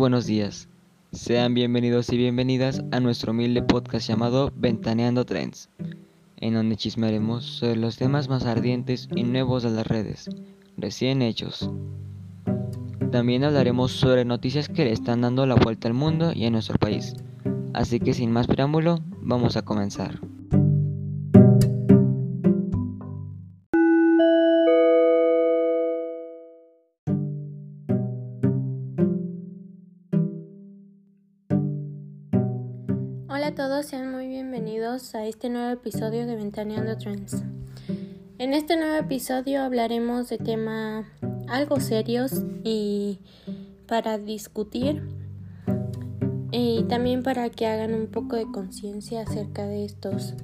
buenos días. Sean bienvenidos y bienvenidas a nuestro humilde podcast llamado Ventaneando Trends, en donde chismearemos sobre los temas más ardientes y nuevos de las redes, recién hechos. También hablaremos sobre noticias que le están dando la vuelta al mundo y a nuestro país. Así que sin más preámbulo, vamos a comenzar. Hola a todos, sean muy bienvenidos a este nuevo episodio de Ventaneando Trends. En este nuevo episodio hablaremos de temas algo serios y para discutir y también para que hagan un poco de conciencia acerca de estos.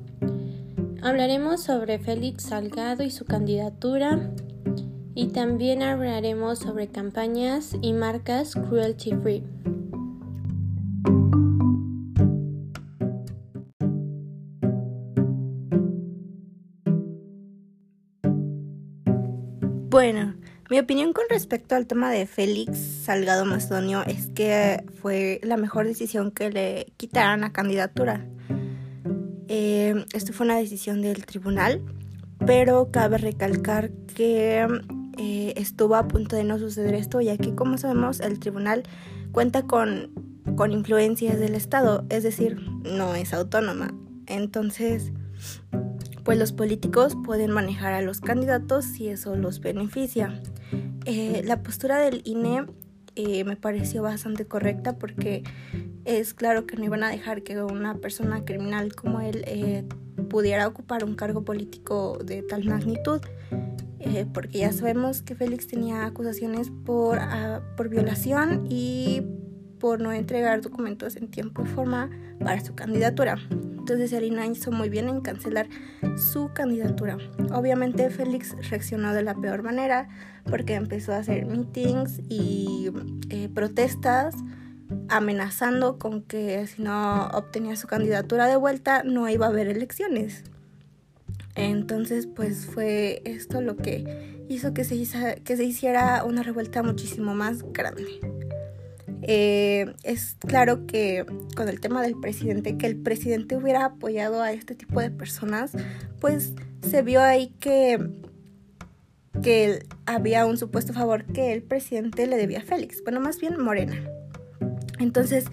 Hablaremos sobre Félix Salgado y su candidatura y también hablaremos sobre campañas y marcas cruelty free. Mi opinión con respecto al tema de Félix Salgado Macedonio es que fue la mejor decisión que le quitaran la candidatura. Eh, esto fue una decisión del tribunal, pero cabe recalcar que eh, estuvo a punto de no suceder esto, ya que como sabemos el tribunal cuenta con, con influencias del Estado, es decir, no es autónoma. Entonces, pues los políticos pueden manejar a los candidatos si eso los beneficia. Eh, la postura del INE eh, me pareció bastante correcta porque es claro que no iban a dejar que una persona criminal como él eh, pudiera ocupar un cargo político de tal magnitud. porque ya sabemos que Félix tenía acusaciones por, ah, por violación y por no entregar documentos en tiempo y forma para su candidatura. Entonces Arina hizo muy bien en cancelar su candidatura. Obviamente Félix reaccionó de la peor manera porque empezó a hacer meetings y eh, protestas amenazando con que si no obtenía su candidatura de vuelta no iba a haber elecciones. Entonces pues fue esto lo que hizo que se, que se hiciera una revuelta muchísimo más grande. Eh, es claro que con el tema del presidente, que el presidente hubiera apoyado a este tipo de personas, pues se vio ahí que, que había un supuesto favor que el presidente le debía a Félix, bueno, más bien Morena. Entonces,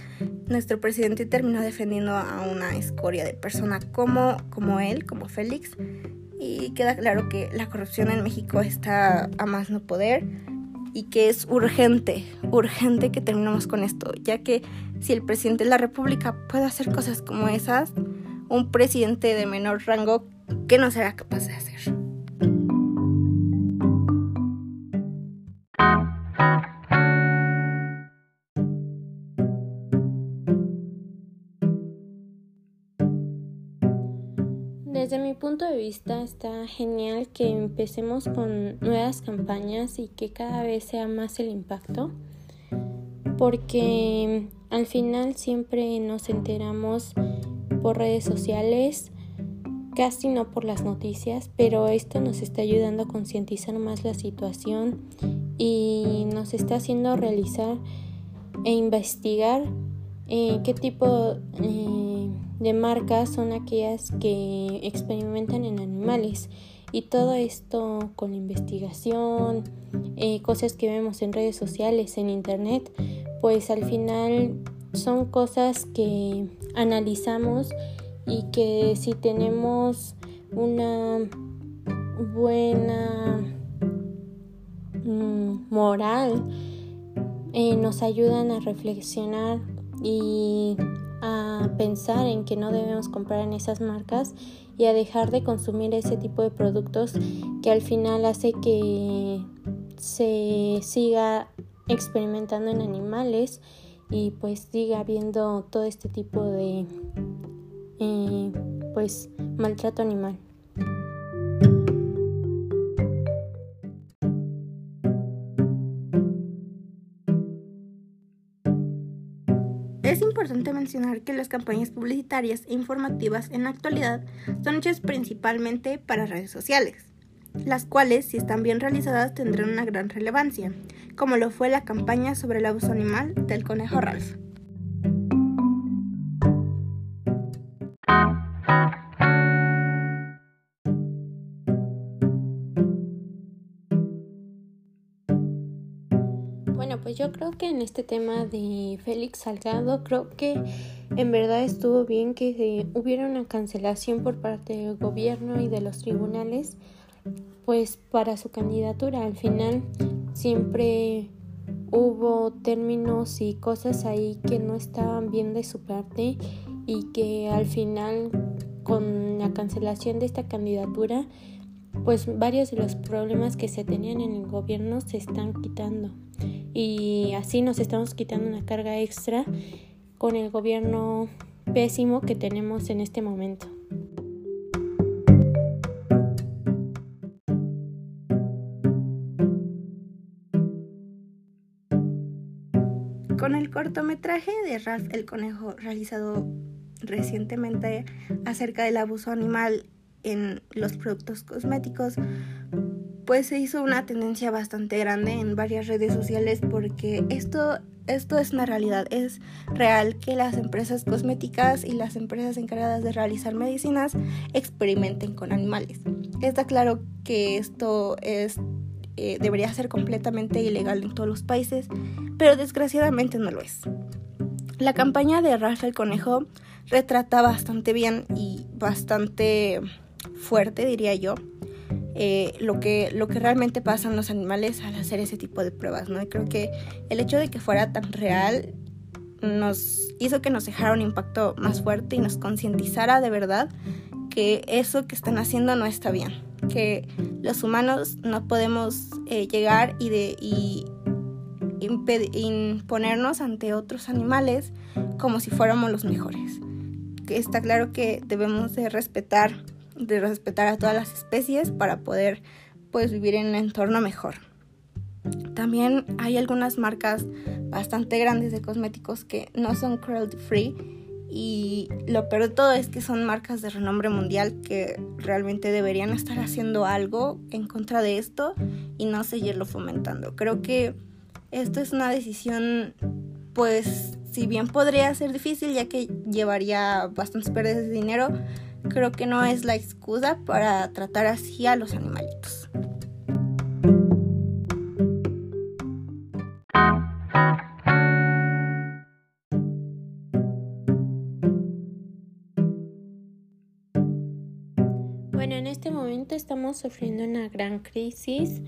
nuestro presidente terminó defendiendo a una escoria de persona como, como él, como Félix, y queda claro que la corrupción en México está a más no poder y que es urgente, urgente que terminemos con esto, ya que si el presidente de la República puede hacer cosas como esas, un presidente de menor rango, ¿qué no será capaz de hacer? Punto de vista está genial que empecemos con nuevas campañas y que cada vez sea más el impacto, porque al final siempre nos enteramos por redes sociales, casi no por las noticias, pero esto nos está ayudando a concientizar más la situación y nos está haciendo realizar e investigar eh, qué tipo eh, de marcas son aquellas que experimentan en animales. Y todo esto con investigación, eh, cosas que vemos en redes sociales, en internet, pues al final son cosas que analizamos y que si tenemos una buena mm, moral nos ayudan a reflexionar y a pensar en que no debemos comprar en esas marcas y a dejar de consumir ese tipo de productos que al final hace que se siga experimentando en animales y pues siga habiendo todo este tipo de eh, pues maltrato animal. Es importante mencionar que las campañas publicitarias e informativas en la actualidad son hechas principalmente para redes sociales, las cuales, si están bien realizadas, tendrán una gran relevancia. como lo fue la campaña sobre el abuso animal del conejo Ralph. Pues yo creo que en este tema de Félix Salgado, creo que en verdad estuvo bien que hubiera una cancelación por parte del gobierno y de los tribunales, pues para su candidatura. Al final siempre hubo términos y cosas ahí que no estaban bien de su parte y que al final con la cancelación de esta candidatura pues varios de los problemas que se tenían en el gobierno se están quitando y así nos estamos quitando una carga extra con el gobierno pésimo que tenemos en este momento. Con el cortometraje de Ralph el Conejo realizado recientemente acerca del abuso animal en los productos cosméticos, pues se hizo una tendencia bastante grande en varias redes sociales porque esto, esto es una realidad, es real que las empresas cosméticas y las empresas encargadas de realizar medicinas experimenten con animales. Está claro que esto es, eh, debería ser completamente ilegal en todos los países, pero desgraciadamente no lo es. La campaña de Ralph el Conejo retrata bastante bien y bastante fuerte, diría yo, eh, lo, que, lo que realmente pasa en los animales al hacer ese tipo de pruebas, ¿no? Y creo que el hecho de que fuera tan real nos hizo que nos dejara un impacto más fuerte y nos concientizara de verdad que eso que están haciendo no está bien, que los humanos no podemos eh, llegar y, de, y imponernos ante otros animales como si fuéramos los mejores. Está claro que debemos de respetar de respetar a todas las especies para poder pues vivir en un entorno mejor. También hay algunas marcas bastante grandes de cosméticos que no son cruelty free y lo peor de todo es que son marcas de renombre mundial que realmente deberían estar haciendo algo en contra de esto y no seguirlo fomentando. Creo que esto es una decisión pues si bien podría ser difícil ya que llevaría bastantes pérdidas de dinero, creo que no es la excusa para tratar así a los animalitos. Bueno, en este momento estamos sufriendo una gran crisis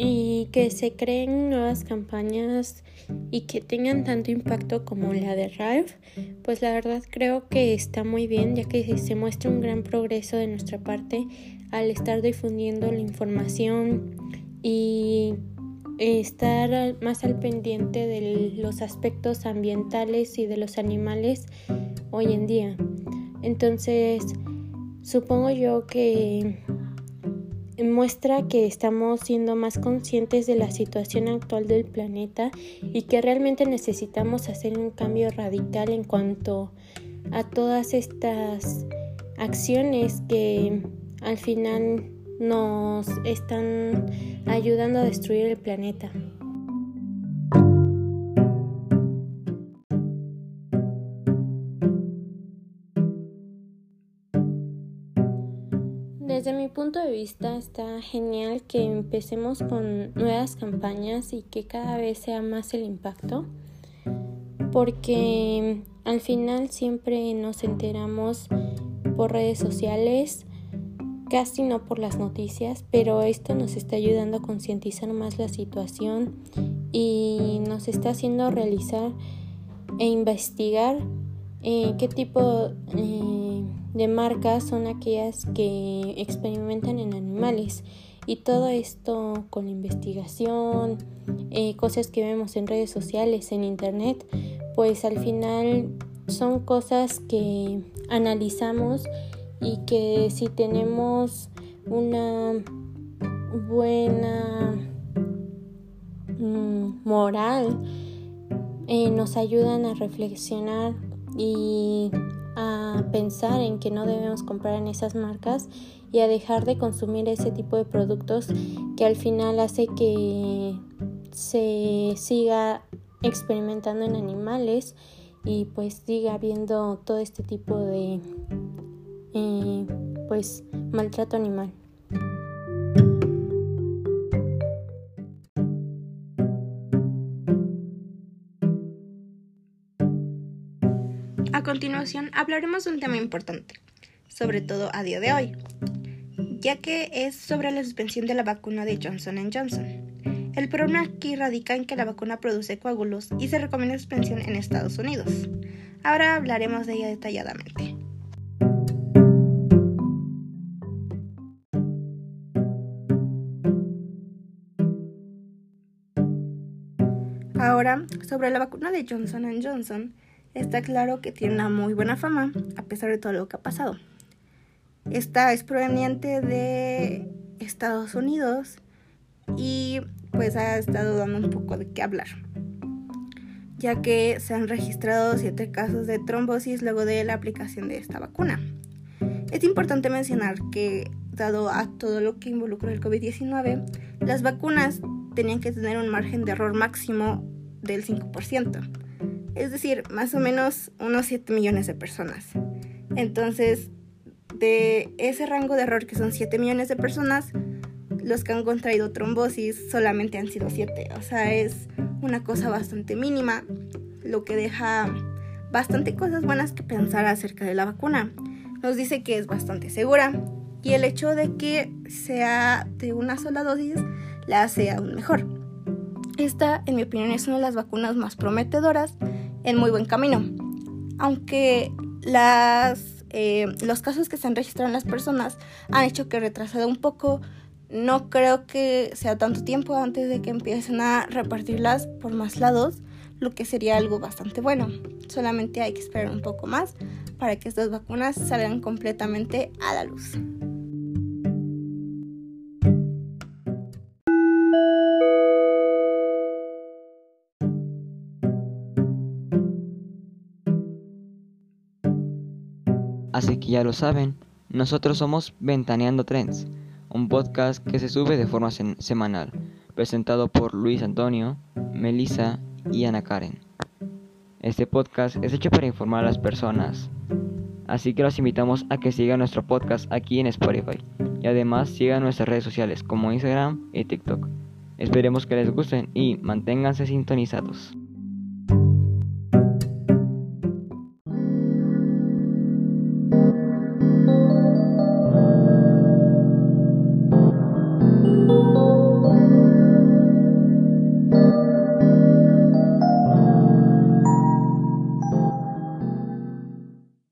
y que se creen nuevas campañas y que tengan tanto impacto como la de Ralph, pues la verdad creo que está muy bien ya que se muestra un gran progreso de nuestra parte al estar difundiendo la información y estar más al pendiente de los aspectos ambientales y de los animales hoy en día. Entonces, supongo yo que muestra que estamos siendo más conscientes de la situación actual del planeta y que realmente necesitamos hacer un cambio radical en cuanto a todas estas acciones que al final nos están ayudando a destruir el planeta. Desde mi punto de vista está genial que empecemos con nuevas campañas y que cada vez sea más el impacto, porque al final siempre nos enteramos por redes sociales, casi no por las noticias, pero esto nos está ayudando a concientizar más la situación y nos está haciendo realizar e investigar eh, qué tipo eh, de marcas son aquellas que experimentan en animales y todo esto con investigación, eh, cosas que vemos en redes sociales, en internet, pues al final son cosas que analizamos y que si tenemos una buena mm, moral nos ayudan a reflexionar y a pensar en que no debemos comprar en esas marcas y a dejar de consumir ese tipo de productos que al final hace que se siga experimentando en animales y pues siga habiendo todo este tipo de eh, pues maltrato animal. A continuación hablaremos de un tema importante, sobre todo a día de hoy, ya que es sobre la suspensión de la vacuna de Johnson Johnson. El problema aquí radica en que la vacuna produce coágulos y se recomienda suspensión en Estados Unidos. Ahora hablaremos de ella detalladamente. Ahora, sobre la vacuna de Johnson Johnson, está claro que tiene una muy buena fama a pesar de todo lo que ha pasado. Esta es proveniente de Estados Unidos y pues ha estado dando un poco de qué hablar, ya que se han registrado siete casos de trombosis luego de la aplicación de esta vacuna. Es importante mencionar que, dado a todo lo que involucra el COVID-19, las vacunas tenían que tener un margen de error máximo del 5%, es decir, más o menos unos 7 millones de personas. Entonces, de ese rango de error que son 7 millones de personas, los que han contraído trombosis solamente han sido 7. O sea, es una cosa bastante mínima, lo que deja bastante cosas buenas que pensar acerca de la vacuna. Nos dice que es bastante segura y el hecho de que sea de una sola dosis la hace aún mejor. Esta, en mi opinión, es una de las vacunas más prometedoras en muy buen camino. Aunque las, eh, los casos que se han registrado en las personas han hecho que retrasado un poco no creo que sea tanto tiempo antes de que empiecen a repartirlas por más lados, lo que sería algo bastante bueno. Solamente hay que esperar un poco más para que estas vacunas salgan completamente a la luz. Así que ya lo saben, nosotros somos Ventaneando Trends un podcast que se sube de forma semanal, presentado por Luis Antonio, Melissa y Ana Karen. Este podcast es hecho para informar a las personas, así que los invitamos a que sigan nuestro podcast aquí en Spotify y además sigan nuestras redes sociales como Instagram y TikTok. Esperemos que les gusten y manténganse sintonizados.